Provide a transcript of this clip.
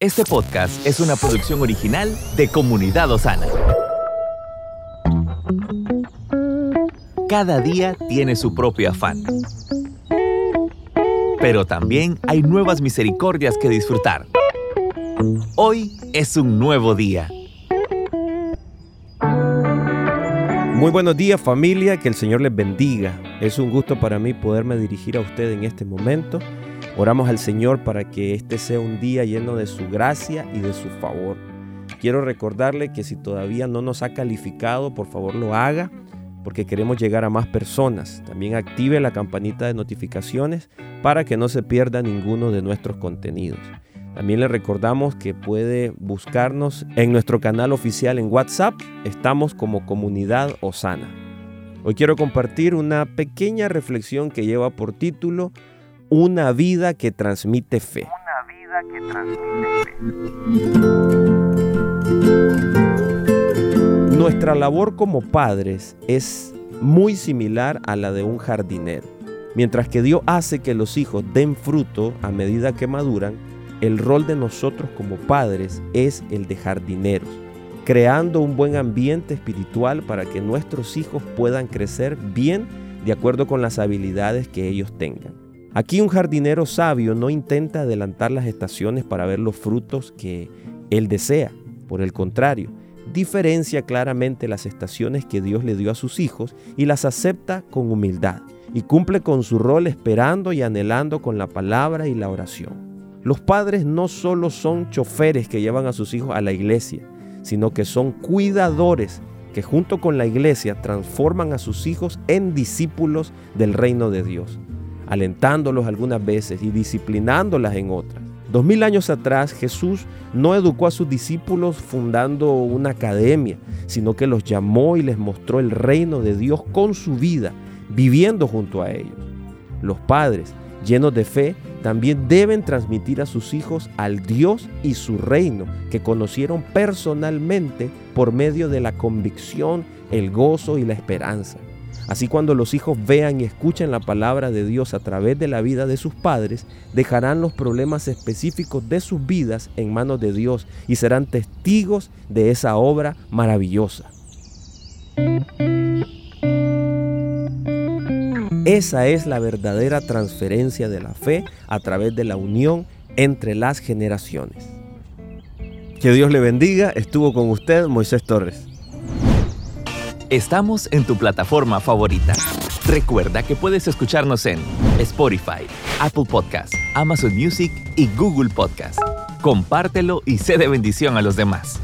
Este podcast es una producción original de Comunidad Osana. Cada día tiene su propio afán. Pero también hay nuevas misericordias que disfrutar. Hoy es un nuevo día. Muy buenos días familia, que el Señor les bendiga. Es un gusto para mí poderme dirigir a usted en este momento. Oramos al Señor para que este sea un día lleno de su gracia y de su favor. Quiero recordarle que si todavía no nos ha calificado, por favor lo haga, porque queremos llegar a más personas. También active la campanita de notificaciones para que no se pierda ninguno de nuestros contenidos. También le recordamos que puede buscarnos en nuestro canal oficial en WhatsApp. Estamos como comunidad Osana. Hoy quiero compartir una pequeña reflexión que lleva por título Una vida que transmite fe. Una vida que transmite fe. Nuestra labor como padres es muy similar a la de un jardinero. Mientras que Dios hace que los hijos den fruto a medida que maduran, el rol de nosotros como padres es el de jardineros, creando un buen ambiente espiritual para que nuestros hijos puedan crecer bien de acuerdo con las habilidades que ellos tengan. Aquí un jardinero sabio no intenta adelantar las estaciones para ver los frutos que él desea. Por el contrario, diferencia claramente las estaciones que Dios le dio a sus hijos y las acepta con humildad y cumple con su rol esperando y anhelando con la palabra y la oración. Los padres no solo son choferes que llevan a sus hijos a la iglesia, sino que son cuidadores que junto con la iglesia transforman a sus hijos en discípulos del reino de Dios, alentándolos algunas veces y disciplinándolas en otras. Dos mil años atrás Jesús no educó a sus discípulos fundando una academia, sino que los llamó y les mostró el reino de Dios con su vida, viviendo junto a ellos. Los padres, llenos de fe, también deben transmitir a sus hijos al Dios y su reino que conocieron personalmente por medio de la convicción, el gozo y la esperanza. Así cuando los hijos vean y escuchen la palabra de Dios a través de la vida de sus padres, dejarán los problemas específicos de sus vidas en manos de Dios y serán testigos de esa obra maravillosa. Esa es la verdadera transferencia de la fe a través de la unión entre las generaciones. Que Dios le bendiga. Estuvo con usted Moisés Torres. Estamos en tu plataforma favorita. Recuerda que puedes escucharnos en Spotify, Apple Podcast, Amazon Music y Google Podcast. Compártelo y sé de bendición a los demás.